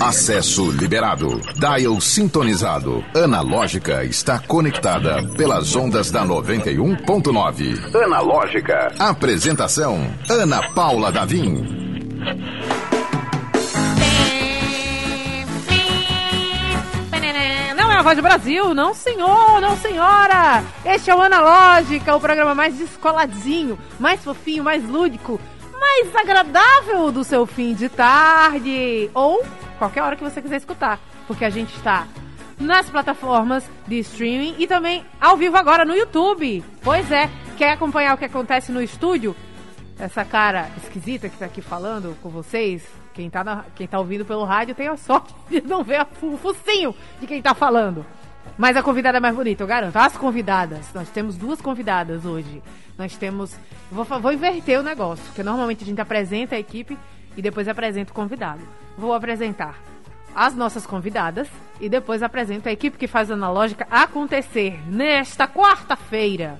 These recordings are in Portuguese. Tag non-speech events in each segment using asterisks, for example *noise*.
Acesso liberado. Dial sintonizado. Analógica está conectada pelas ondas da 91.9. Analógica. Apresentação: Ana Paula Davim. Não é a voz do Brasil, não senhor, não senhora. Este é o Analógica, o programa mais descoladinho, mais fofinho, mais lúdico, mais agradável do seu fim de tarde. Ou qualquer hora que você quiser escutar. Porque a gente está nas plataformas de streaming e também ao vivo agora no YouTube. Pois é, quer acompanhar o que acontece no estúdio? Essa cara esquisita que tá aqui falando com vocês, quem tá, na, quem tá ouvindo pelo rádio tem a sorte de não ver o focinho de quem tá falando. Mas a convidada é mais bonita, eu garanto. As convidadas, nós temos duas convidadas hoje. Nós temos. Vou, vou inverter o negócio, porque normalmente a gente apresenta a equipe e depois apresenta o convidado. Vou apresentar as nossas convidadas e depois apresento a equipe que faz a analógica acontecer nesta quarta-feira.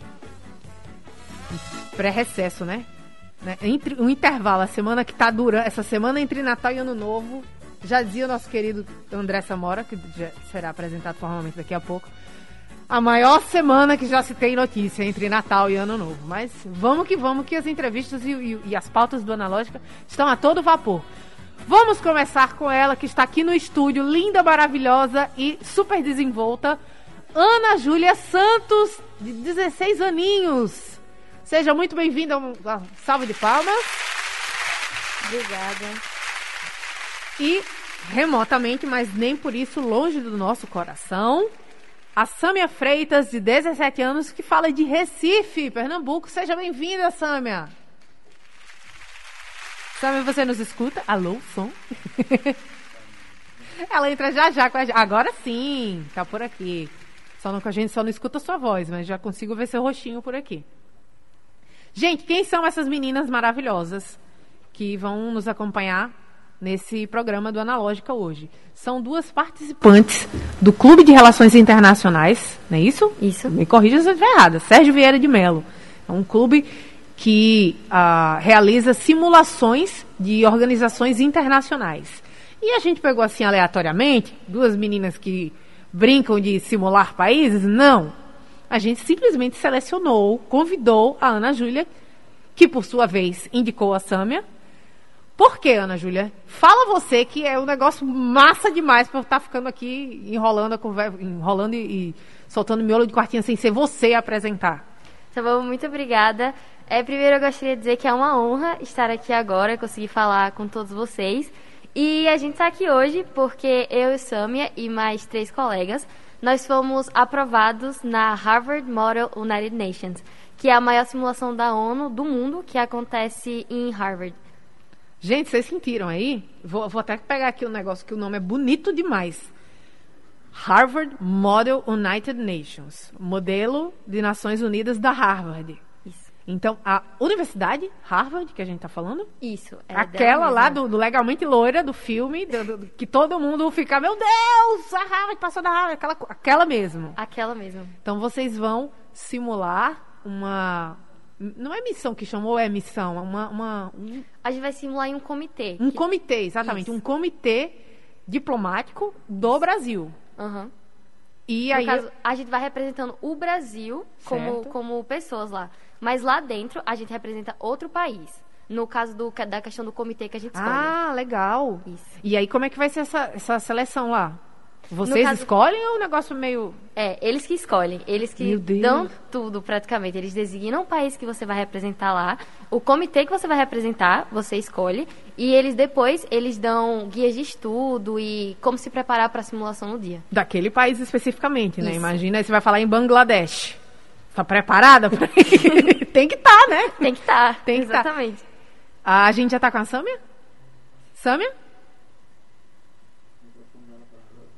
Pré-recesso, né? né? Entre um intervalo, a semana que tá durando, essa semana entre Natal e Ano Novo, já dizia o nosso querido André Samora, que será apresentado formalmente daqui a pouco, a maior semana que já se tem notícia entre Natal e Ano Novo. Mas vamos que vamos, que as entrevistas e, e, e as pautas do Analógica estão a todo vapor. Vamos começar com ela, que está aqui no estúdio, linda, maravilhosa e super desenvolta, Ana Júlia Santos, de 16 aninhos. Seja muito bem-vinda, um salve de palmas. Obrigada. E remotamente, mas nem por isso longe do nosso coração, a Sâmia Freitas, de 17 anos, que fala de Recife, Pernambuco. Seja bem-vinda, Sâmia. Sâmia, você nos escuta? Alô, som? *laughs* Ela entra já já com a gente. Agora sim, tá por aqui. Só não, a gente só não escuta sua voz, mas já consigo ver seu rostinho por aqui. Gente, quem são essas meninas maravilhosas que vão nos acompanhar nesse programa do Analógica hoje? São duas participantes do Clube de Relações Internacionais, não é isso? Isso. Me corrija se eu estiver errada. Sérgio Vieira de Mello. É um clube que uh, realiza simulações de organizações internacionais. E a gente pegou assim aleatoriamente duas meninas que brincam de simular países? Não. A gente simplesmente selecionou, convidou a Ana Júlia, que por sua vez indicou a Sâmia. Por que, Ana Júlia? Fala você que é um negócio massa demais para estar tá ficando aqui enrolando, a conversa, enrolando e, e soltando miolo de quartinha sem ser você a apresentar. Tá bom, muito obrigada. É, primeiro eu gostaria de dizer que é uma honra estar aqui agora, conseguir falar com todos vocês. E a gente está aqui hoje porque eu e Samia e mais três colegas, nós fomos aprovados na Harvard Model United Nations, que é a maior simulação da ONU do mundo que acontece em Harvard. Gente, vocês sentiram aí? Vou, vou até pegar aqui um negócio que o nome é bonito demais. Harvard Model United Nations, modelo de Nações Unidas da Harvard. Isso. Então, a Universidade Harvard, que a gente está falando, Isso. É aquela lá do, do Legalmente Loira, do filme, do- do- que todo mundo fica, meu Deus, a Harvard passou da Harvard, aquela, aquela mesmo. Aquela mesmo. Então, vocês vão simular uma... Não é missão que chamou, é missão, é uma, uma, um, A gente vai simular em um comitê. um que- comitê, exatamente, Isso. um comitê diplomático do Brasil. Aham. E No aí... caso, a gente vai representando o Brasil como, Certo. como pessoas lá. Mas lá dentro, a gente representa outro país. No caso do, da questão do comitê que a gente escolhe. Ah, legal. Isso. E aí, como é que vai ser essa, essa seleção lá? Vocês caso- escolhem ou é um negócio meio. É, eles que escolhem, eles que dão tudo praticamente. Eles designam o país que você vai representar lá, o comitê que você vai representar, você escolhe, e eles depois eles dão guias de estudo e como se preparar para a simulação no dia. Daquele país especificamente, né? Isso. Imagina aí você vai falar em Bangladesh. Tá preparada? pra- *laughs* Tem que estar, né? Tem que estar. Tem que tá. Exatamente. A gente já tá com a Sâmia? Sâmia?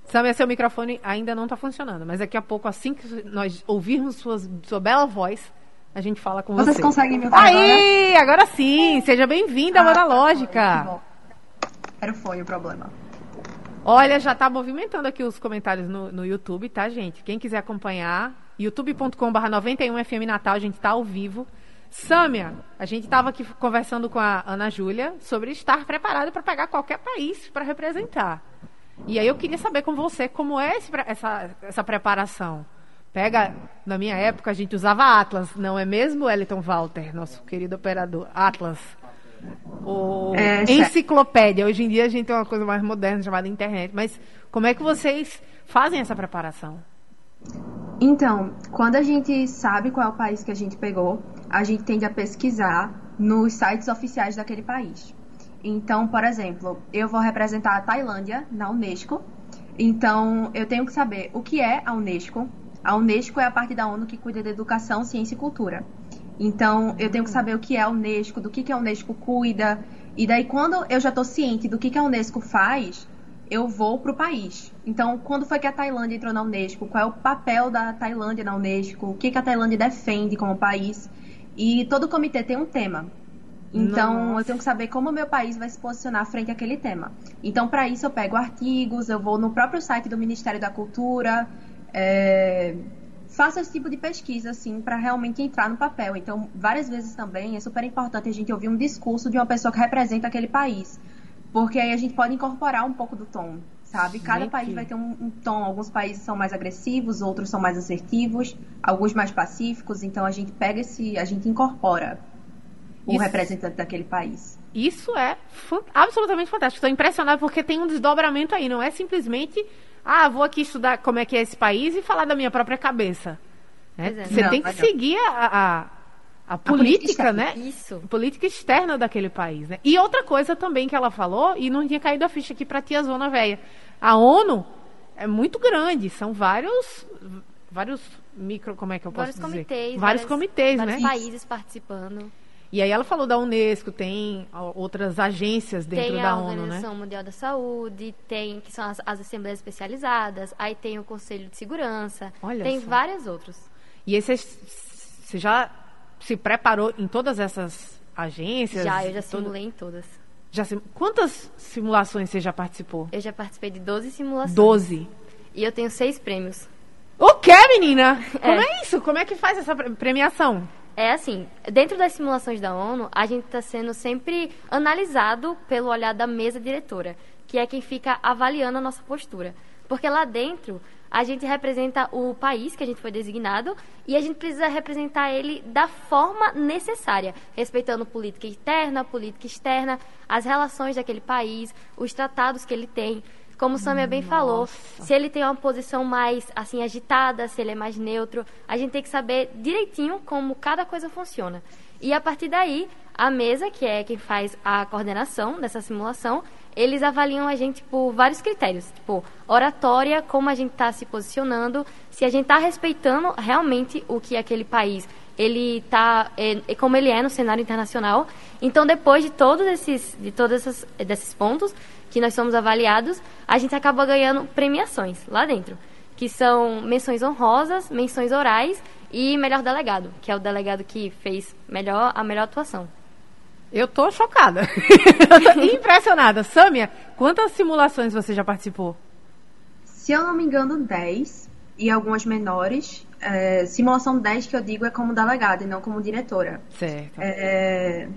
Sâmia, seu microfone ainda não tá funcionando, mas daqui a pouco, assim que nós ouvirmos suas, sua bela voz, a gente fala com Vocês você. conseguem me ouvir agora? Aí, agora sim! Seja bem-vinda, Ah, Ana tá Lógica! Era foi o problema. Olha, já tá movimentando aqui os comentários no, no YouTube, tá, gente? Quem quiser acompanhar, youtube.com.br 91FM Natal, a gente tá ao vivo. Sâmia, a gente estava aqui conversando com a Ana Júlia sobre estar preparado para pegar qualquer país para representar. E aí eu queria saber com você como é esse, essa, essa preparação. Pega, na minha época a gente usava Atlas, não é mesmo, Wellington Walter, nosso querido operador? Atlas. O É, enciclopédia. Hoje em dia a gente tem uma coisa mais moderna chamada internet. Mas como é que vocês fazem essa preparação? Então, quando a gente sabe qual é o país que a gente pegou, a gente tende a pesquisar nos sites oficiais daquele país. Então, por exemplo, eu vou representar a Tailândia na Unesco. Então, eu tenho que saber o que é a Unesco. A Unesco é a parte da ONU que cuida da educação, ciência e cultura. Então, eu tenho que saber o que é a Unesco, do que, que a Unesco cuida. E daí, quando eu já estou ciente do que, que a Unesco faz, eu vou para o país. Então, quando foi que a Tailândia entrou na Unesco? Qual é o papel da Tailândia na Unesco? O que, que a Tailândia defende como país? E todo comitê tem um tema. Então, Nossa. eu tenho que saber como o meu país vai se posicionar frente àquele tema. Então, para isso, eu pego artigos, eu vou no próprio site do Ministério da Cultura, é, faço esse tipo de pesquisa, assim, para realmente entrar no papel. Então, várias vezes também é super importante a gente ouvir um discurso de uma pessoa que representa aquele país. Porque aí a gente pode incorporar um pouco do tom, sabe? Cada Gente. país vai ter um, um tom. Alguns países são mais agressivos, outros são mais assertivos, alguns mais pacíficos. Então, a gente pega esse, a gente incorpora o Isso. representante daquele país. Isso é absolutamente fantástico. Estou impressionado porque tem um desdobramento aí. Não é simplesmente, ah, vou aqui estudar como é que é esse país e falar da minha própria cabeça. né? É. Você Não, tem que não. seguir a, a, a política política, externa. né? Isso. política externa daquele país, né? E outra coisa também que ela falou, e não tinha caído a ficha aqui para tia Zona Velha. A ONU é muito grande, são vários vários micro, como é que eu posso Vários dizer? comitês. vários comitês, vários né? países participando. E aí ela falou da UNESCO, tem outras agências dentro tem da a ONU, né? Organização Mundial da Saúde, tem que são as, as assembleias especializadas, aí tem o Conselho de Segurança, Olha tem só. vários outros. E aí você, você já se preparou em todas essas agências? Já, eu já simulei em todas. já sim- Quantas simulações você já participou? Eu já participei de 12 simulações. Doze. E eu tenho seis prêmios. O que, menina? *laughs* Como É. é isso? Como é que faz essa pre- premiação? É assim, dentro das simulações da ONU, a gente está sendo sempre analisado pelo olhar da mesa diretora, que é quem fica avaliando a nossa postura. Porque lá dentro, a gente representa o país que a gente foi designado e a gente precisa representar ele da forma necessária, respeitando política interna, política externa, as relações daquele país, os tratados que ele tem. Como o Samia bem falou, Nossa. se ele tem uma posição mais assim agitada, se ele é mais neutro, a gente tem que saber direitinho como cada coisa funciona. E a partir daí, a mesa, que é quem faz a coordenação dessa simulação, eles avaliam a gente por vários critérios, tipo oratória, como a gente está se posicionando, se a gente está respeitando realmente o que aquele país ele tá é, é como ele é no cenário internacional. Então, depois de todos esses de todos esses, desses pontos que nós somos avaliados, a gente acaba ganhando premiações lá dentro, que são menções honrosas, menções orais e melhor delegado, que é o delegado que fez melhor a melhor atuação. Eu tô chocada. Eu *laughs* tô impressionada. Sâmia, quantas simulações você já participou? Se eu não me engano, 10 e algumas menores. É, simulação 10 que eu digo é como delegada e não como diretora. Certo. É,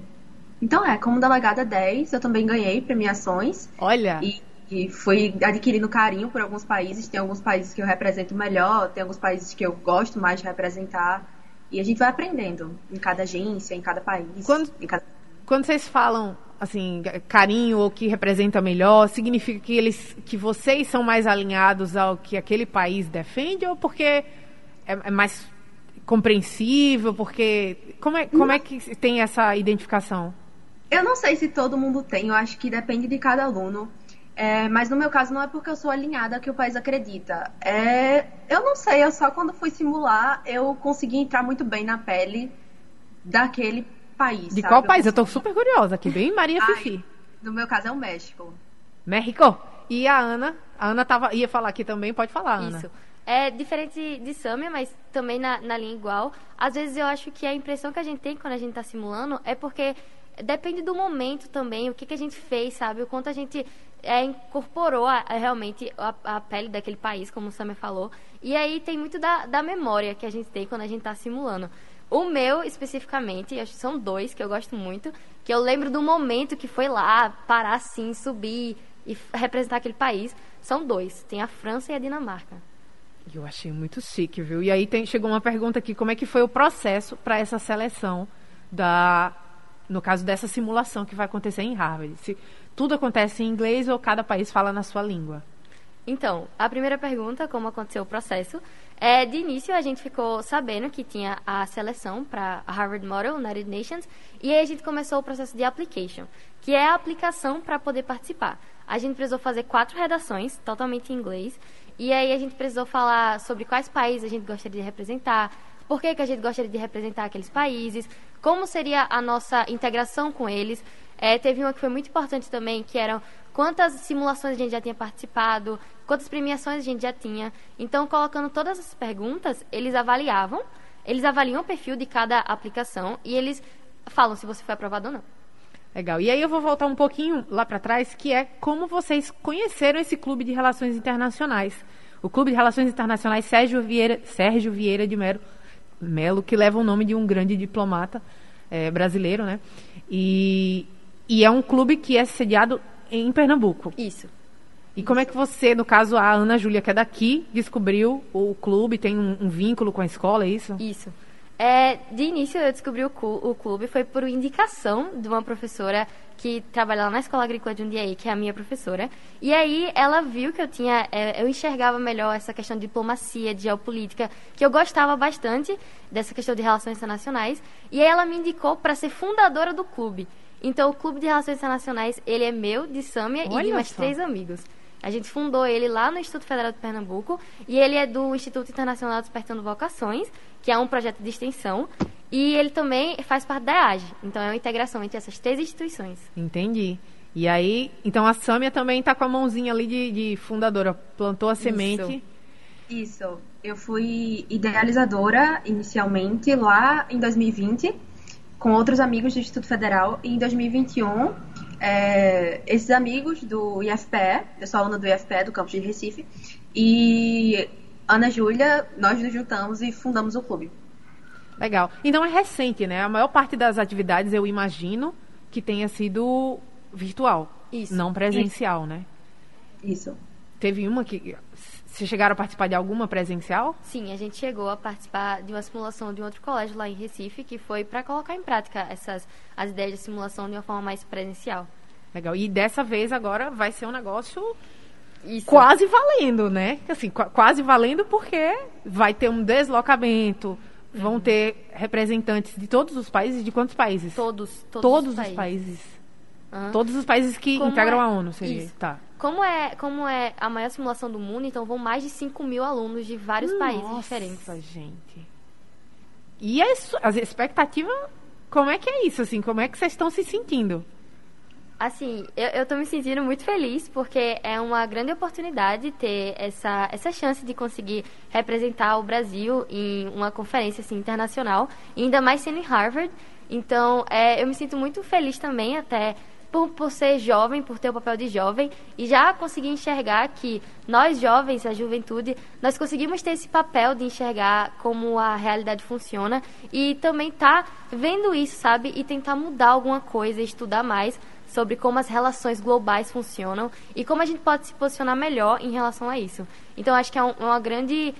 então é, como delegada 10, eu também ganhei premiações Olha, e, e fui adquirindo carinho por alguns países. Tem alguns países que eu represento melhor, tem alguns países que eu gosto mais de representar. E a gente vai aprendendo em cada agência, em cada país. Quando- cada... quando vocês falam assim, carinho ou que representa melhor, significa que eles que vocês são mais alinhados ao que aquele país defende ou porque é, é mais compreensível, porque como é, como é que tem essa identificação? Eu não sei se todo mundo tem, eu acho que depende de cada aluno. É, mas no meu caso não é porque eu sou alinhada que o país acredita. É, eu não sei, eu só quando fui simular eu consegui entrar muito bem na pele daquele país. De sabe? qual Eu país? Eu tô consegui- super curiosa aqui, bem Maria Ai. Fifi. No meu caso é o México. México. E a Ana? A Ana tava, ia falar aqui também, pode falar, Ana. Isso. É diferente de Samia, mas também na, na linha igual. Às vezes eu acho que a impressão que a gente tem quando a gente está simulando é porque depende do momento também, o que, que a gente fez, sabe? O quanto a gente é, incorporou a- a realmente a, a pele daquele país, como o Samia falou. E aí tem muito da, da memória que a gente tem quando a gente está simulando. O meu, especificamente, acho que são dois que eu gosto muito, que eu lembro do momento que foi lá, parar assim, subir e representar aquele país. São dois, tem a França e a Dinamarca. Eu achei muito chique, viu? E aí tem, chegou uma pergunta aqui, como é que foi o processo para essa seleção da, no caso dessa simulação que vai acontecer em Harvard? Se tudo acontece em inglês ou cada país fala na sua língua? Então, a primeira pergunta, como aconteceu o processo, é, de início a gente ficou sabendo que tinha a seleção para a Harvard Model United Nations e aí a gente começou o processo de application, que é a aplicação para poder participar. A gente precisou fazer quatro redações, totalmente em inglês, e aí a gente precisou falar sobre quais países a gente gostaria de representar, por que, que a gente gostaria de representar aqueles países, como seria a nossa integração com eles. É, teve uma que foi muito importante também, que eram quantas simulações a gente já tinha participado, quantas premiações a gente já tinha. Então, colocando todas essas perguntas, eles avaliavam, eles avaliam o perfil de cada aplicação e eles falam se você foi aprovado ou não. Legal. E aí eu vou voltar um pouquinho lá para trás, que é como vocês conheceram esse Clube de Relações Internacionais. O Clube de Relações Internacionais Sérgio Vieira, Sérgio Vieira de Melo, Melo que leva o nome de um grande diplomata é, brasileiro, né? E, e é um clube que é sediado em Pernambuco. Isso. E como é que você, no caso a Ana Júlia, que é daqui, descobriu o clube, tem um, um vínculo com a escola, é isso? Isso. É, de início eu descobri o, o clube foi por indicação de uma professora que trabalha lá na Escola Agrícola de Undiaí, que é a minha professora. E aí ela viu que eu tinha, é, eu enxergava melhor essa questão de diplomacia, de geopolítica, que eu gostava bastante dessa questão de relações internacionais. E aí ela me indicou para ser fundadora do clube. Então o Clube de Relações Internacionais, ele é meu, de Sâmia Olha e de mais só. três amigos. A gente fundou ele lá no Instituto Federal de Pernambuco e ele é do Instituto Internacional Despertando Vocações, que é um projeto de extensão, e ele também faz parte da EAGE. Então é uma integração entre essas três instituições. Entendi. E aí, então a Sâmia também está com a mãozinha ali de, de, fundadora, plantou a semente. Isso. Isso. Eu fui idealizadora inicialmente lá em 2020 com outros amigos do Instituto Federal e em 2021 é, esses amigos do IFPE, eu sou aluna do IFPE, do campus de Recife, e Ana Júlia, nós nos juntamos e fundamos o clube. Legal. Então é recente, né? A maior parte das atividades, eu imagino, que tenha sido virtual. Isso. Não presencial, Isso. né? Isso. Teve uma que vocês chegaram a participar de alguma presencial? Sim, a gente chegou a participar de uma simulação de um outro colégio lá em Recife, que foi para colocar em prática essas as ideias de simulação de uma forma mais presencial. Legal. E dessa vez agora vai ser um negócio Isso. quase valendo, né? Assim, qu quase valendo porque vai ter um deslocamento, uhum. vão ter representantes de todos os países. De quantos países? Todos. Todos, todos os países. países. Uhum. Todos os países que Como integram é... a ONU, seria. Isso. Tá. Como é, como é a maior simulação do mundo, então vão mais de 5 mil alunos de vários Nossa, países diferentes. Nossa, gente. E as, as expectativas, como é que é isso, assim? Como é que vocês estão se sentindo? Assim, eu, eu tô me sentindo muito feliz porque é uma grande oportunidade ter essa, essa chance de conseguir representar o Brasil em uma conferência assim, internacional, ainda mais sendo em Harvard. Então, é, eu me sinto muito feliz também até por, por ser jovem, por ter o papel de jovem, e já conseguir enxergar que nós jovens, a juventude, nós conseguimos ter esse papel de enxergar como a realidade funciona e também tá vendo isso, sabe? E tentar mudar alguma coisa, estudar mais sobre como as relações globais funcionam e como a gente pode se posicionar melhor em relação a isso. Então, acho que é um, uma grande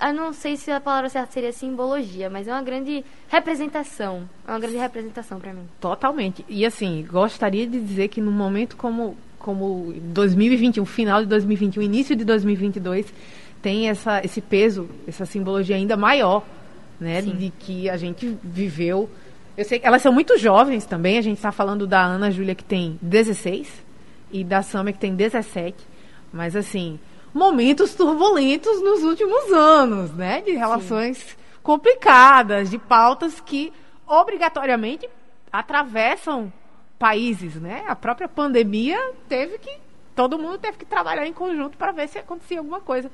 eu não sei se a palavra certa seria simbologia, mas é uma grande representação. É uma grande representação para mim. Totalmente. E assim, gostaria de dizer que num momento como como 2021, final de 2021, início de 2022, tem essa esse peso, essa simbologia ainda maior, né, Sim. de que a gente viveu. Eu sei que elas são muito jovens também, a gente está falando da Ana Júlia que tem 16 e da Samia que tem 17, mas assim, momentos turbulentos nos últimos anos, né? De relações Sim. complicadas, de pautas que obrigatoriamente atravessam países, né? A própria pandemia teve que todo mundo teve que trabalhar em conjunto para ver se acontecia alguma coisa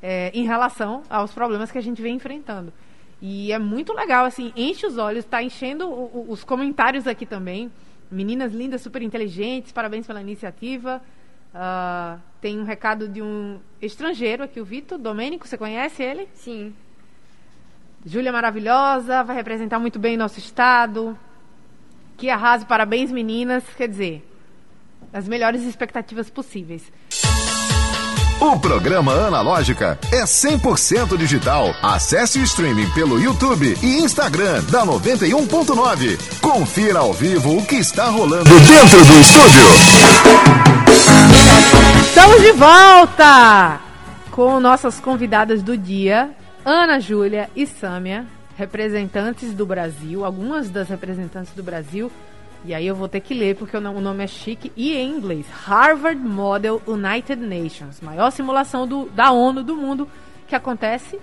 é, em relação aos problemas que a gente vem enfrentando. E é muito legal, assim, enche os olhos, está enchendo o, o, os comentários aqui também. Meninas lindas, super inteligentes, parabéns pela iniciativa. Uh, tem um recado de um estrangeiro aqui, o Vitor Domênico, você conhece ele? Sim. Júlia maravilhosa, vai representar muito bem nosso estado. Que arrase, parabéns meninas. Quer dizer, as melhores expectativas possíveis. O programa Analógica é 100% digital. Acesse o streaming pelo YouTube e Instagram da 91.9. Confira ao vivo o que está rolando dentro do estúdio. Estamos de volta com nossas convidadas do dia, Ana Júlia e Sâmia, representantes do Brasil, algumas das representantes do Brasil. E aí eu vou ter que ler porque o nome é chique e em inglês. Harvard Model United Nations, maior simulação do, da ONU do mundo que acontece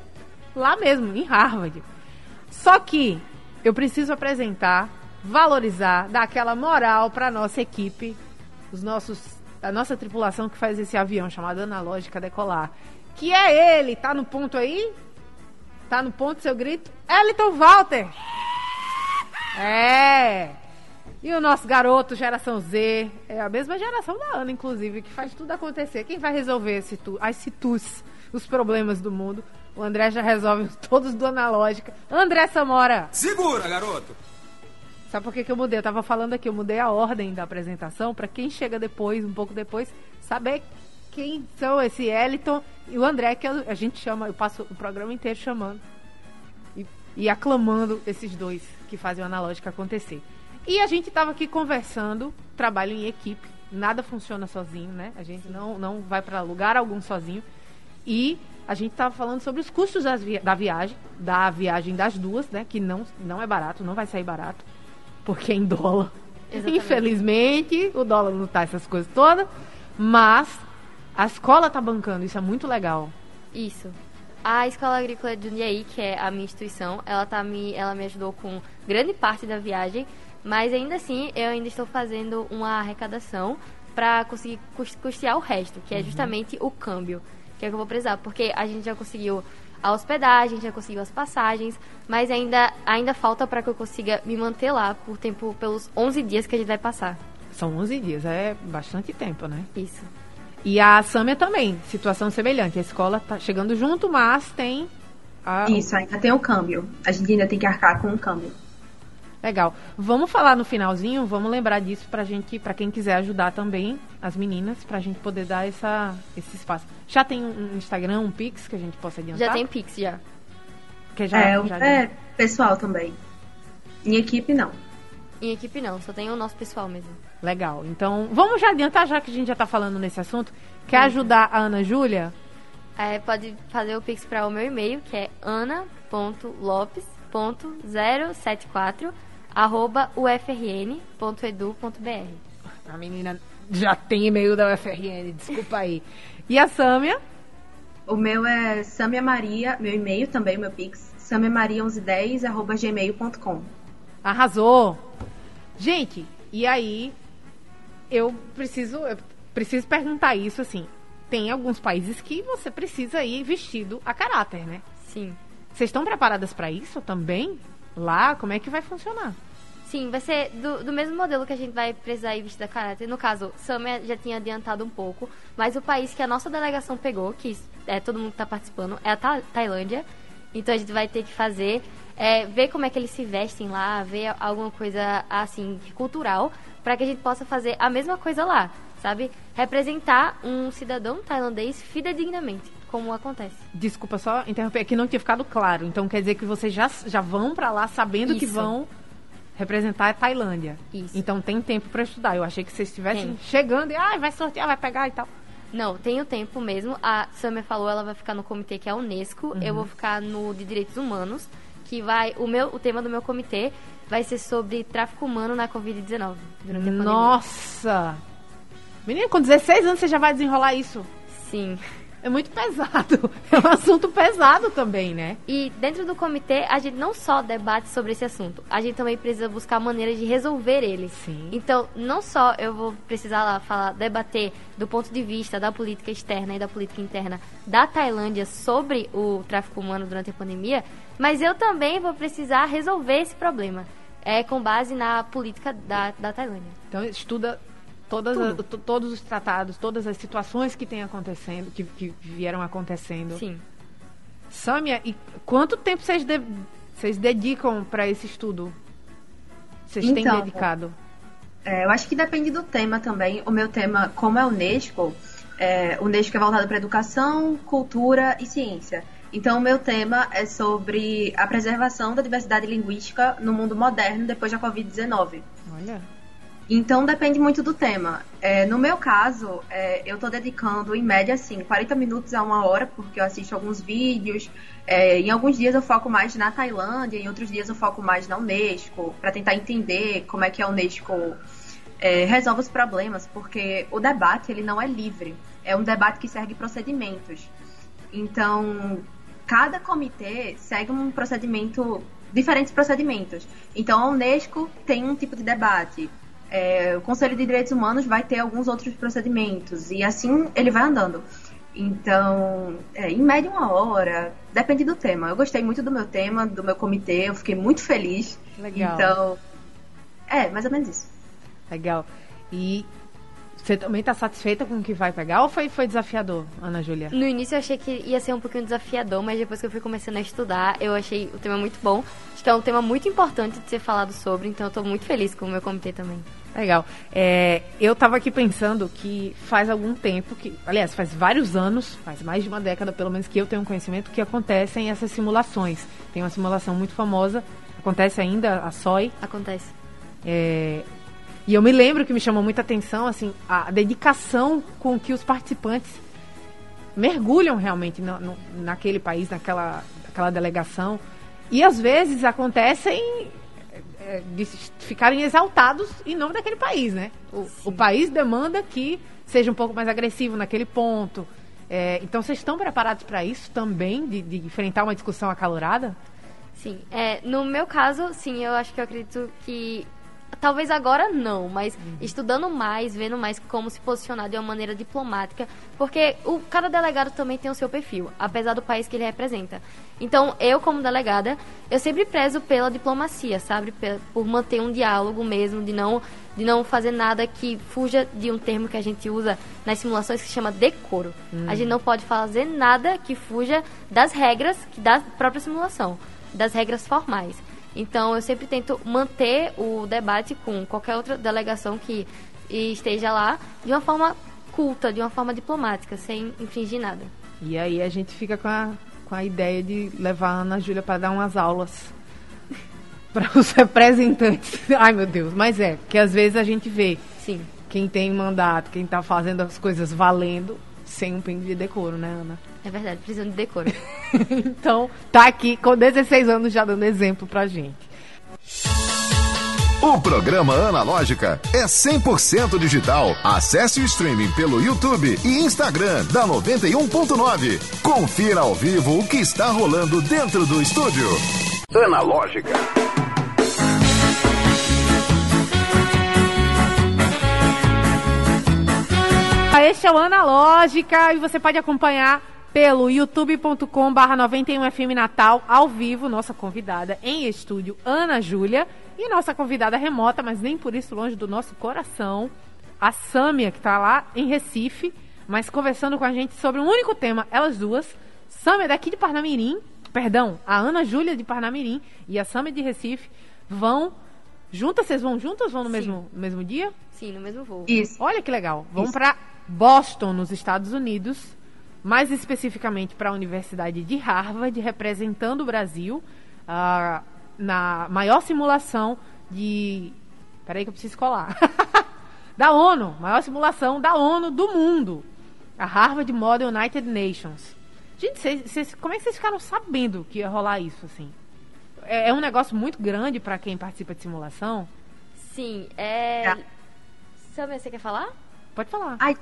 lá mesmo, em Harvard. Só que eu preciso apresentar, valorizar, dar aquela moral para nossa equipe, os nossos, a nossa tripulação que faz esse avião chamado Analógica decolar. Que é ele, tá no ponto aí? Tá no ponto seu grito? Eliton Walter! É! E o nosso garoto, geração Z, é a mesma geração da Ana, inclusive, que faz tudo acontecer. Quem vai resolver esse tu, as situs, os problemas do mundo? O André já resolve *laughs* todos do analógica. André Samora! Segura, garoto! Sabe por que, que eu mudei? Eu tava falando aqui, eu mudei a ordem da apresentação para quem chega depois, um pouco depois, saber quem são esse Eliton e o André, que a gente chama, eu passo o programa inteiro chamando e, e aclamando esses dois que fazem o analógico acontecer. E a gente estava aqui conversando, trabalho em equipe, nada funciona sozinho, né? A gente não, não vai para lugar algum sozinho. E a gente estava falando sobre os custos da viagem, da viagem das duas, né? Que não, não é barato, não vai sair barato, porque é em dólar. Exatamente. Infelizmente, o dólar não tá essas coisas todas, mas a escola tá bancando, isso é muito legal. Isso. A Escola Agrícola de Jundiaí, que é a minha instituição, ela, tá me, ela me ajudou com grande parte da viagem, mas ainda assim eu ainda estou fazendo uma arrecadação para conseguir custear o resto, que é uhum. justamente o câmbio, que é o que eu vou precisar, porque a gente já conseguiu a hospedagem, já conseguiu as passagens, mas ainda, ainda falta para que eu consiga me manter lá por tempo pelos 11 dias que a gente vai passar. São 11 dias, é bastante tempo, né? Isso. E a Sâmia também, situação semelhante. A escola tá chegando junto, mas tem. A... Isso, ainda tem o câmbio. A gente ainda tem que arcar com o câmbio. Legal. Vamos falar no finalzinho, vamos lembrar disso pra gente, para quem quiser ajudar também as meninas, pra gente poder dar essa, esse espaço. Já tem um Instagram, um Pix que a gente possa adiantar? Já tem Pix, já. Que já, é, já é pessoal também. Em equipe, não. Em equipe, não. Só tem o nosso pessoal mesmo. Legal. Então, vamos já adiantar, já que a gente já está falando nesse assunto. Quer Sim. ajudar a Ana Júlia? É, pode fazer o pix para o meu e-mail, que é ana.lopes.074 arroba ufrn.edu.br. A menina já tem e-mail da UFRN, desculpa aí. E a Sâmia? O meu é Sâmia Maria, meu e-mail também, meu pix, samiamaria1110 arroba gmail.com. Arrasou! Gente, e aí eu preciso, eu preciso perguntar isso assim. Tem alguns países que você precisa ir vestido a caráter, né? Sim. Vocês estão preparadas para isso também? Lá, como é que vai funcionar? Sim, vai ser do, do mesmo modelo que a gente vai precisar ir vestida a caráter. No caso, Samia já tinha adiantado um pouco, mas o país que a nossa delegação pegou, que é todo mundo está participando, é a Ta Tailândia. Então a gente vai ter que fazer, é, ver como é que eles se vestem lá, ver alguma coisa assim, cultural, para que a gente possa fazer a mesma coisa lá, sabe? Representar um cidadão tailandês fidedignamente, como acontece. Desculpa só interromper, aqui não tinha ficado claro. Então quer dizer que vocês já, já vão para lá sabendo Isso. que vão representar a Tailândia. Isso. Então tem tempo para estudar. Eu achei que vocês estivessem tem. chegando e ah, vai sortear, vai pegar e tal. Não, tem o tempo mesmo. A Samia falou, ela vai ficar no comitê que é a Unesco. Uhum. Eu vou ficar no de Direitos Humanos, que vai o meu o tema do meu comitê vai ser sobre tráfico humano na Covid-19. Nossa! Menina, com 16 anos você já vai desenrolar isso? Sim. É muito pesado. *laughs* É um assunto pesado também, né? E dentro do comitê, a gente não só debate sobre esse assunto, a gente também precisa buscar maneiras de resolver ele. Sim. Então, não só eu vou precisar lá falar, debater do ponto de vista da política externa e da política interna da Tailândia sobre o tráfico humano durante a pandemia, mas eu também vou precisar resolver esse problema é, com base na política da, da Tailândia. Então estuda todas a, todos os tratados, todas as situações que têm acontecendo, que, que vieram acontecendo. Sim. Sâmia, e quanto tempo vocês, de, vocês dedicam para esse estudo? Vocês têm Então, dedicado? É, eu acho que depende do tema também. O meu tema, como é Unesco, é, Unesco é voltado para educação, cultura e ciência. Então, o meu tema é sobre a preservação da diversidade linguística no mundo moderno depois da Covid-19. Olha. Então depende muito do tema. É, no meu caso, é, eu estou dedicando em média assim 40 minutos a uma hora, porque eu assisto alguns vídeos. É, em alguns dias eu foco mais na Tailândia, em outros dias eu foco mais na Unesco, para tentar entender como é que a Unesco é, resolve os problemas, porque o debate ele não é livre, é um debate que segue procedimentos. Então, cada comitê segue um procedimento, diferentes procedimentos. Então, a Unesco tem um tipo de debate, é, o Conselho de Direitos Humanos vai ter alguns outros procedimentos e assim ele vai andando. Então, é, em média uma hora, depende do tema. Eu gostei muito do meu tema, do meu comitê, eu fiquei muito feliz. Legal. Então, é, mais ou menos isso. Legal. E você também tá satisfeita com o que vai pegar ou foi, foi desafiador, Ana Júlia? No início eu achei que ia ser um pouquinho desafiador, mas depois que eu fui começando a estudar, eu achei o tema muito bom. Acho que é um tema muito importante de ser falado sobre, então eu tô muito feliz com o meu comitê também. Legal. É, eu tava aqui pensando que faz algum tempo, que, aliás, faz vários anos, faz mais de uma década pelo menos que eu tenho conhecimento, que acontecem essas simulações. Tem uma simulação muito famosa, acontece ainda, a SOI. Acontece. É, e eu me lembro que me chamou muita atenção, assim, a dedicação com que os participantes mergulham realmente no, no, naquele país, naquela, naquela delegação. E às vezes acontecem é, de ficarem exaltados em nome daquele país, né? O, o país demanda que seja um pouco mais agressivo naquele ponto. É, então, vocês estão preparados para isso também, de, de, enfrentar uma discussão acalorada? Sim. É, no meu caso, sim, eu acho que eu acredito que. Talvez agora não, mas uhum. estudando mais, vendo mais como se posicionar de uma maneira diplomática, porque o, cada delegado também tem o seu perfil, apesar do país que ele representa. Então, eu, como delegada, eu sempre prezo pela diplomacia, sabe? Por manter um diálogo mesmo, de não, de não fazer nada que fuja de um termo que a gente usa nas simulações que se chama decoro. Hum. A gente não pode fazer nada que fuja das regras da própria simulação, das regras formais. Então, eu sempre tento manter o debate com qualquer outra delegação que esteja lá de uma forma culta, de uma forma diplomática, sem infringir nada. E aí a gente fica com a com a ideia de levar a Ana Júlia para dar umas aulas *laughs* para os representantes. *laughs* Ai, meu Deus, mas é, porque às vezes a gente vê Sim. quem tem mandato, quem está fazendo as coisas valendo, sem um pingo de decoro, né, Ana? É verdade, precisando de decoro. *laughs* então, tá aqui com 16 anos já dando exemplo pra gente. O programa Analógica é 100% digital. Acesse o streaming pelo YouTube e Instagram da 91.9. Confira ao vivo o que está rolando dentro do estúdio. Analógica. Este é o Analógica e você pode acompanhar pelo youtube.com barra 91FM Natal, ao vivo, nossa convidada em estúdio, Ana Júlia, e nossa convidada remota, mas nem por isso longe do nosso coração, a Sâmia, que está lá em Recife, mas conversando com a gente sobre um único tema, elas duas. Sâmia daqui de Parnamirim, perdão, a Ana Júlia de Parnamirim e a Sâmia de Recife vão juntas, vocês vão juntas, vão no mesmo, no mesmo dia? Sim, no mesmo voo. Isso. Olha que legal. Vão para Boston, nos Estados Unidos, mais especificamente para a Universidade de Harvard, representando o Brasil uh, na maior simulação de. Peraí que eu preciso colar. *laughs* da ONU, maior simulação da ONU do mundo. A Harvard Model United Nations. Gente, cês, cês, como é que vocês ficaram sabendo que ia rolar isso, assim? É, é um negócio muito grande para quem participa de simulação? Sim, é. é. Sabe, você quer falar? Pode falar. Ai,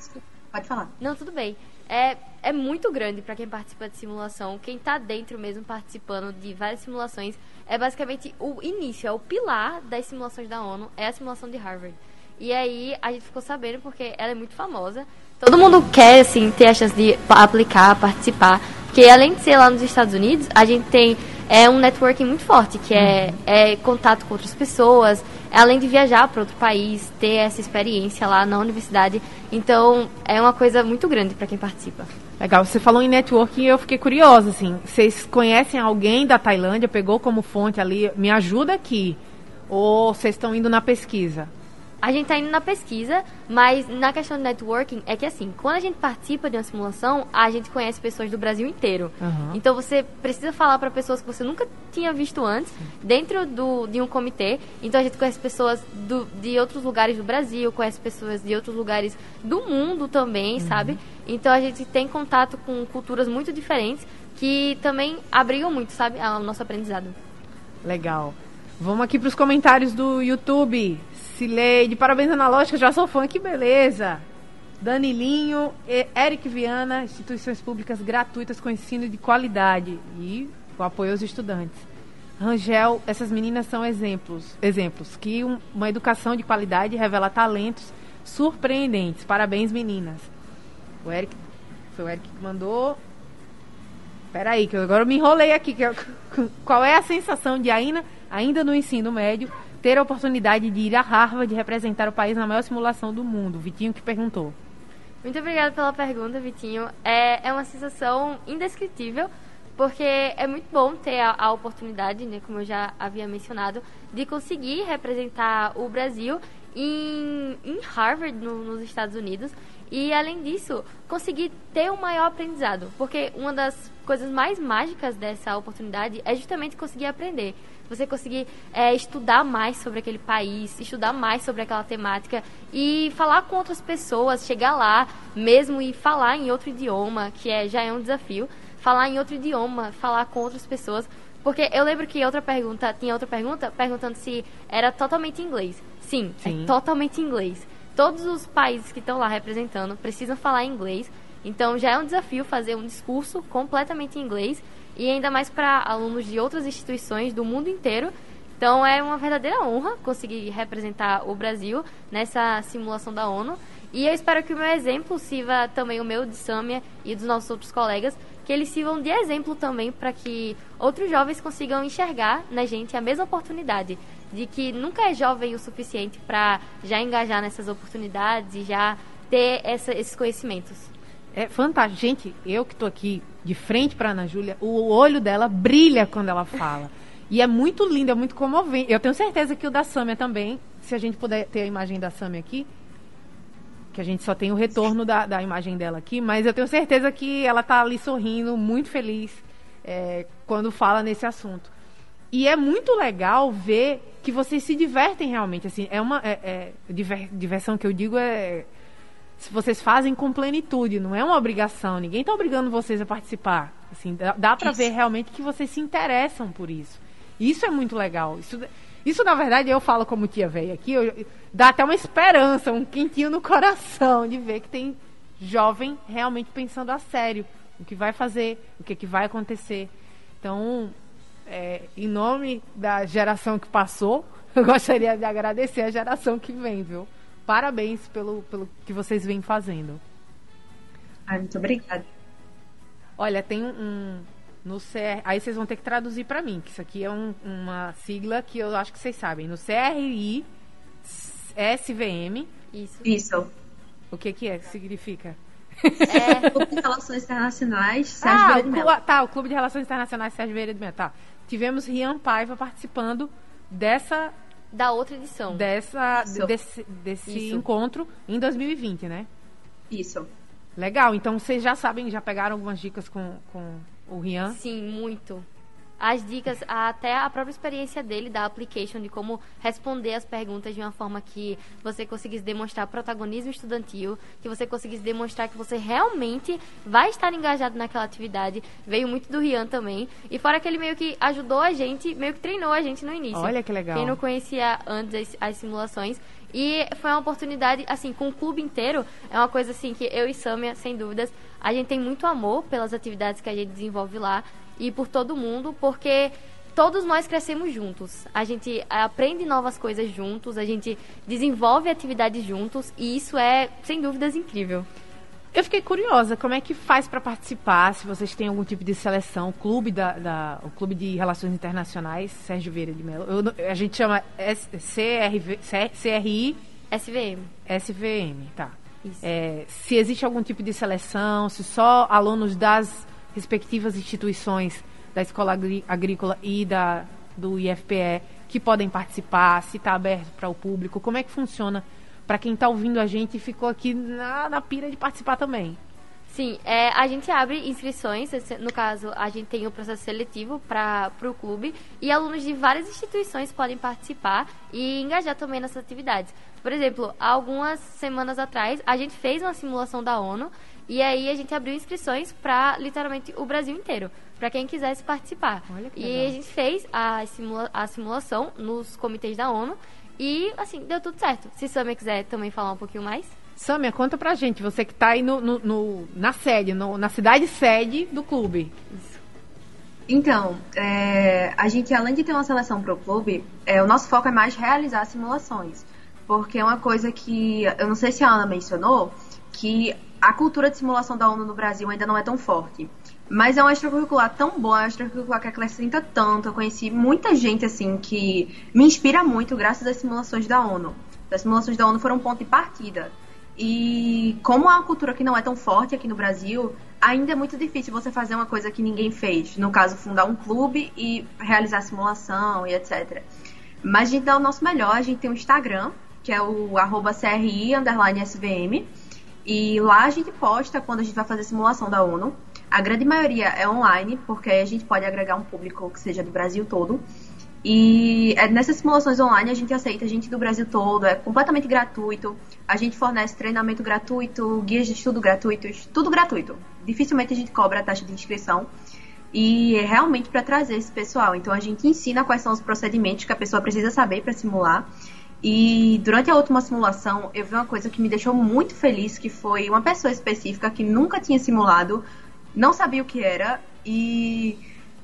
pode falar. Não, tudo bem. É, é muito grande para quem participa de simulação. Quem está dentro mesmo participando de várias simulações é basicamente o início, é o pilar das simulações da ONU, é a simulação de Harvard. E aí a gente ficou sabendo porque ela é muito famosa. Todo mundo quer assim ter a chance de aplicar, participar, porque além de ser lá nos Estados Unidos, a gente tem é um networking muito forte, que é, é contato com outras pessoas, além de viajar para outro país, ter essa experiência lá na universidade. Então, é uma coisa muito grande para quem participa. Legal, você falou em networking e eu fiquei curiosa, assim, vocês conhecem alguém da Tailândia, pegou como fonte ali, me ajuda aqui, ou vocês estão indo na pesquisa? A gente está indo na pesquisa, mas na questão do networking é que assim, quando a gente participa de uma simulação, a gente conhece pessoas do Brasil inteiro. Uhum. Então você precisa falar para pessoas que você nunca tinha visto antes, dentro do, de um comitê. Então a gente conhece pessoas do, de outros lugares do Brasil, conhece pessoas de outros lugares do mundo também, uhum. sabe? Então a gente tem contato com culturas muito diferentes que também abrigam muito, sabe, o nosso aprendizado. Legal. Vamos aqui para os comentários do YouTube. Cileide, parabéns analógica, já sou fã, que beleza. Danilinho, Eric Viana, instituições públicas gratuitas com ensino de qualidade e com apoio aos estudantes. Rangel, essas meninas são exemplos, exemplos que um, uma educação de qualidade revela talentos surpreendentes. Parabéns, meninas. O Eric, foi o Eric que mandou. Peraí, que agora eu me enrolei aqui. Que eu, *laughs* qual é a sensação de ainda, ainda no ensino médio ter a oportunidade de ir a Harvard representar o país na maior simulação do mundo? Vitinho que perguntou. Muito obrigada pela pergunta, Vitinho. É, é uma sensação indescritível, porque é muito bom ter a, a oportunidade, né, como eu já havia mencionado, de conseguir representar o Brasil em, em Harvard, no, nos Estados Unidos. E, além disso, conseguir ter um maior aprendizado. Porque uma das coisas mais mágicas dessa oportunidade é justamente conseguir aprender você conseguir é, estudar mais sobre aquele país, estudar mais sobre aquela temática e falar com outras pessoas, chegar lá mesmo e falar em outro idioma, que é, já é um desafio, falar em outro idioma, falar com outras pessoas. Porque eu lembro que outra pergunta, tinha outra pergunta perguntando se era totalmente inglês. Sim, é Sim. é totalmente inglês. Todos os países que estão lá representando precisam falar inglês. Então já é um desafio fazer um discurso completamente em inglês e ainda mais para alunos de outras instituições do mundo inteiro. Então é uma verdadeira honra conseguir representar o Brasil nessa simulação da ONU. E eu espero que o meu exemplo sirva também o meu de Sâmia e dos nossos outros colegas, que eles sirvam de exemplo também para que outros jovens consigam enxergar na gente a mesma oportunidade, de que nunca é jovem o suficiente para já engajar nessas oportunidades e já ter essa, esses conhecimentos. É fantástico. Gente, eu que estou aqui de frente para Ana Júlia, o olho dela brilha quando ela fala. E é muito lindo, é muito comovente. Eu tenho certeza que o da Sâmia também, se a gente puder ter a imagem da Sâmia aqui, que a gente só tem o retorno da, da imagem dela aqui, mas eu tenho certeza que ela está ali sorrindo, muito feliz, é, quando fala nesse assunto. E é muito legal ver que vocês se divertem realmente. Assim, é uma é, é, diver, diversão que eu digo é se vocês fazem com plenitude, não é uma obrigação. Ninguém está obrigando vocês a participar. Assim, dá, dá para ver realmente que vocês se interessam por isso. Isso é muito legal. Isso, isso na verdade, eu falo como tia velha aqui, eu, dá até uma esperança, um quentinho no coração de ver que tem jovem realmente pensando a sério o que vai fazer, o que, que vai acontecer. Então, é, em nome da geração que passou, *laughs* eu gostaria de agradecer a geração que vem, viu? Parabéns pelo, pelo que vocês vêm fazendo. Ai, muito obrigada. Olha, tem um. No CR, aí vocês vão ter que traduzir para mim, que isso aqui é um, uma sigla que eu acho que vocês sabem. No CRI SVM. Isso. Isso. O que que é? Que significa? É, *laughs* Clube de Relações Internacionais Sérgio ah, Vieira de Mello. Tá, o Clube de Relações Internacionais Sérgio Vieira de Mello. Tá. Tivemos Rian Paiva participando dessa da outra edição. Dessa, desse, desse encontro em 2020, né? Isso. Legal, então vocês já sabem, já pegaram algumas dicas com, com o Rian? Sim, muito as dicas, até a própria experiência dele da application, de como responder as perguntas de uma forma que você conseguisse demonstrar protagonismo estudantil, que você conseguisse demonstrar que você realmente vai estar engajado naquela atividade. Veio muito do Rian também. E fora que ele meio que ajudou a gente, meio que treinou a gente no início. Olha que legal. Quem não conhecia antes as, as simulações. E foi uma oportunidade, assim, com o clube inteiro, é uma coisa assim que eu e Samia, sem dúvidas, a gente tem muito amor pelas atividades que a gente desenvolve lá e por todo mundo, porque todos nós crescemos juntos. A gente aprende novas coisas juntos, a gente desenvolve atividades juntos e isso é, sem dúvidas, incrível. Eu fiquei curiosa, como é que faz para participar? Se vocês têm algum tipo de seleção, clube da, da, o clube de relações internacionais, Sérgio Vieira de Mello. Eu, a gente chama S, CRV, CRI SVM. SVM, tá. É, se existe algum tipo de seleção, se só alunos das respectivas instituições da escola agrícola e da do IFPE que podem participar, se está aberto para o público, como é que funciona para quem está ouvindo a gente e ficou aqui na, na pira de participar também. Sim, é, a gente abre inscrições, no caso, a gente tem o processo seletivo para o clube e alunos de várias instituições podem participar e engajar também nessas atividades. Por exemplo, algumas semanas atrás, a gente fez uma simulação da ONU e aí a gente abriu inscrições para literalmente o Brasil inteiro, para quem quisesse participar. e a gente fez a, simula a simulação nos comitês da ONU e, assim, deu tudo certo. Se Samia quiser também falar um pouquinho mais. Samia, conta pra gente, você que tá aí no, no, no na sede, no, na cidade sede do clube. Isso. Então, é, a gente, além de ter uma seleção pro clube, é, o nosso foco é mais realizar simulações. Porque é uma coisa que, eu não sei se a Ana mencionou, que a cultura de simulação da ONU no Brasil ainda não é tão forte. Mas é uma extracurricular tão boa, é uma extracurricular que acrescenta tanto. Eu conheci muita gente, assim, que me inspira muito graças às simulações da ONU. As simulações da ONU foram um ponto de partida. E como a cultura que não é tão forte aqui no Brasil, ainda é muito difícil você fazer uma coisa que ninguém fez. No caso, fundar um clube e realizar simulação e etc. Mas a gente dá o nosso melhor, a gente tem um Instagram, que é o arroba CRI SVM. E lá a gente posta quando a gente vai fazer simulação da ONU. A grande maioria é online, porque a gente pode agregar um público que seja do Brasil todo. E é, nessas simulações online a gente aceita gente do Brasil todo, é completamente gratuito. A gente fornece treinamento gratuito, guias de estudo gratuitos, tudo gratuito. Dificilmente a gente cobra a taxa de inscrição. E é realmente para trazer esse pessoal. Então a gente ensina quais são os procedimentos que a pessoa precisa saber para simular. E durante a última simulação eu vi uma coisa que me deixou muito feliz, que foi uma pessoa específica que nunca tinha simulado, não sabia o que era e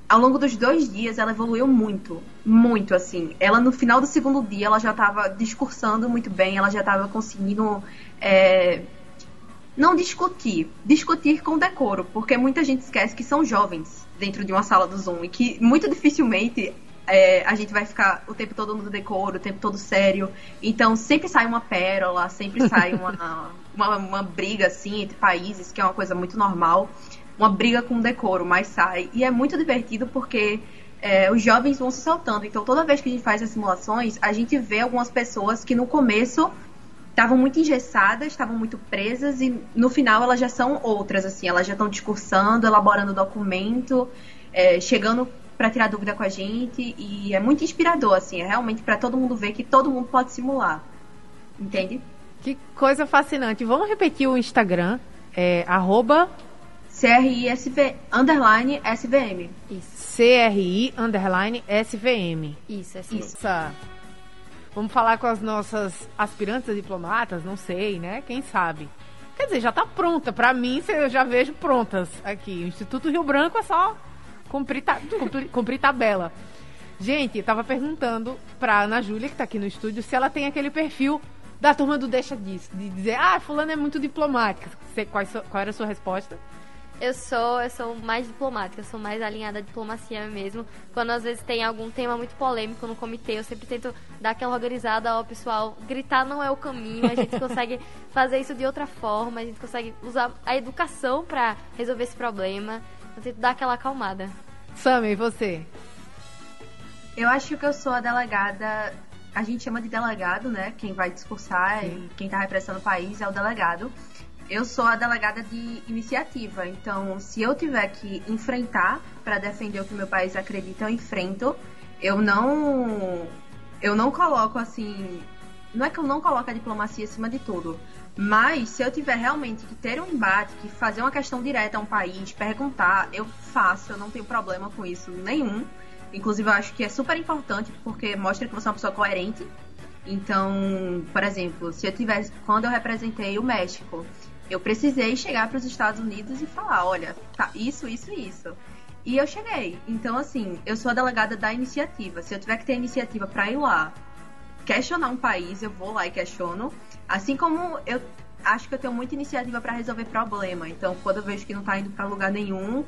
ao longo dos dois dias ela evoluiu muito, muito assim. Ela no final do segundo dia ela já estava discursando muito bem, ela já estava conseguindo é, não discutir, discutir com decoro, porque muita gente esquece que são jovens dentro de uma sala do Zoom e que muito dificilmente é, a gente vai ficar o tempo todo no decoro, o tempo todo sério. Então sempre sai uma pérola, sempre sai uma, *laughs* uma, uma briga assim entre países, que é uma coisa muito normal uma briga com decoro, mas sai. E é muito divertido porque é, os jovens vão se soltando. Então, toda vez que a gente faz as simulações, a gente vê algumas pessoas que no começo estavam muito engessadas, estavam muito presas e no final elas já são outras, assim, elas já estão discursando, elaborando documento, é, chegando para tirar dúvida com a gente e é muito inspirador, assim, é realmente para todo mundo ver que todo mundo pode simular, entende? Que coisa fascinante. Vamos repetir o Instagram, é, arroba CRI underline SVM. Isso. CRI underline SVM. Isso, é. Isso. Vamos falar com as nossas aspirantes diplomatas? Não sei, né? Quem sabe? Quer dizer, já tá pronta. Para mim, eu já vejo prontas aqui. O Instituto Rio Branco é só cumprir, ta cumprir, cumprir tabela. Gente, tava perguntando pra Ana Júlia, que tá aqui no estúdio, se ela tem aquele perfil da turma do Deixa Disso. De dizer, ah, fulano é muito diplomática. Qual, qual era a sua resposta? Eu sou, eu sou mais diplomática, eu sou mais alinhada à diplomacia mesmo. Quando às vezes tem algum tema muito polêmico no comitê, eu sempre tento dar aquela organizada ao pessoal. Gritar não é o caminho, a gente *laughs* consegue fazer isso de outra forma, a gente consegue usar a educação para resolver esse problema. Tento dar aquela acalmada. Sammy, e você? Eu acho que eu sou a delegada. A gente chama de delegado, né? Quem vai discursar Sim. e quem tá representando o país é o delegado eu sou a delegada de iniciativa, então se eu tiver que enfrentar para defender o que meu país acredita, eu enfrento. Eu não eu não coloco assim, não é que eu não coloco a diplomacia acima de tudo, mas se eu tiver realmente que ter um embate, que fazer uma questão direta a um país, perguntar, eu faço, eu não tenho problema com isso nenhum. Inclusive eu acho que é super importante porque mostra que você é uma pessoa coerente. Então, por exemplo, se eu tivesse quando eu representei o México, eu precisei chegar para os Estados Unidos e falar, olha, tá isso, isso isso. E eu cheguei. Então, assim, eu sou a delegada da iniciativa. Se eu tiver que ter iniciativa para ir lá questionar um país, eu vou lá e questiono. Assim como eu acho que eu tenho muita iniciativa para resolver problema. Então, quando eu vejo que não tá indo para lugar nenhum,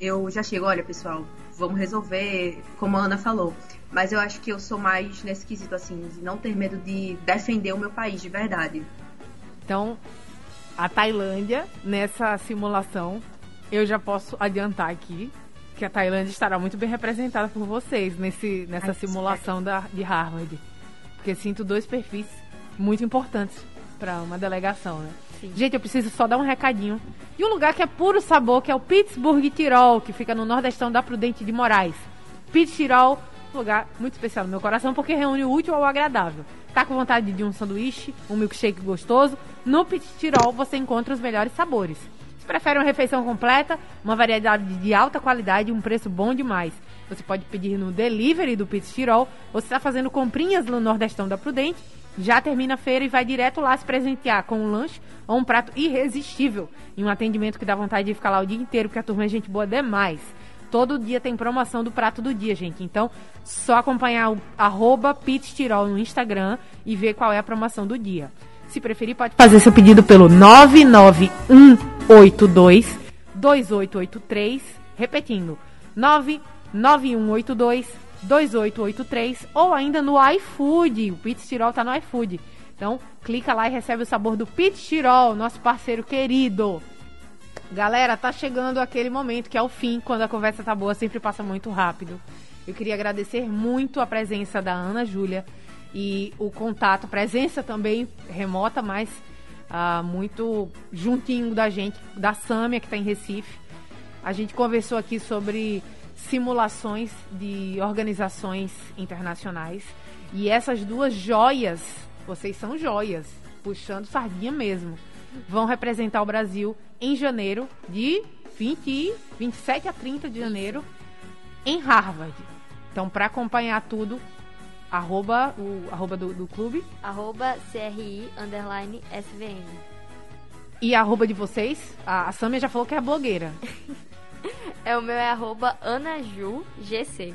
eu já chego, olha, pessoal, vamos resolver, como a Ana falou. Mas eu acho que eu sou mais nesse quesito, assim, de não ter medo de defender o meu país de verdade. Então, a Tailândia, nessa simulação, eu já posso adiantar aqui que a Tailândia estará muito bem representada por vocês nesse, nessa Ai, simulação da, de Harvard. Porque sinto dois perfis muito importantes para uma delegação, né? Sim. Gente, eu preciso só dar um recadinho. E um lugar que é puro sabor, que é o Pittsburgh Tirol, que fica no nordestão da Prudente de Moraes. Pitts Tirol, lugar muito especial no meu coração, porque reúne o útil ao agradável. Tá com vontade de um sanduíche, um milkshake gostoso? No Pitts Tirol você encontra os melhores sabores. Se prefere uma refeição completa, uma variedade de alta qualidade e um preço bom demais. Você pode pedir no delivery do Pitts Tirol, ou se está fazendo comprinhas no Nordestão da Prudente, já termina a feira e vai direto lá se presentear com um lanche ou um prato irresistível. E um atendimento que dá vontade de ficar lá o dia inteiro, porque a turma é gente boa demais. Todo dia tem promoção do prato do dia, gente. Então, só acompanhar o arroba no Instagram e ver qual é a promoção do dia. Se preferir, pode fazer seu pedido pelo 99182 2883. Repetindo, 99182 2883 ou ainda no iFood. O Pizza Tirol tá no iFood. Então, clica lá e recebe o sabor do Pizza Tirol, nosso parceiro querido. Galera, tá chegando aquele momento que é o fim, quando a conversa tá boa, sempre passa muito rápido. Eu queria agradecer muito a presença da Ana Júlia e o contato, presença também remota, mas uh, muito juntinho da gente, da Sâmia, que está em Recife. A gente conversou aqui sobre simulações de organizações internacionais. E essas duas joias, vocês são joias, puxando sardinha mesmo, vão representar o Brasil em janeiro de 20, 27 a 30 de janeiro em Harvard. Então, para acompanhar tudo, arroba, o arroba do, do clube. Arroba CRI, underline SVN. E a arroba de vocês? A, a Samia já falou que é blogueira. *laughs* *laughs* é o meu é arroba AnaJuGC.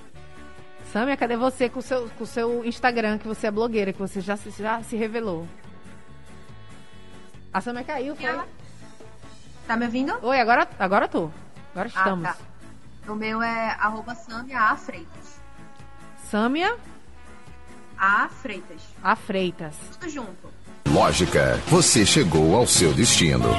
Samia, cadê você com o seu, com seu Instagram, que você é blogueira, que você já, já se revelou? A Samia caiu, foi? Tá me ouvindo? Oi, agora, agora tô. Agora estamos. Ah, tá. O meu é arroba Samia A Freitas. Samia? A Freitas. A Freitas. Tudo junto. Lógica, você chegou ao seu destino.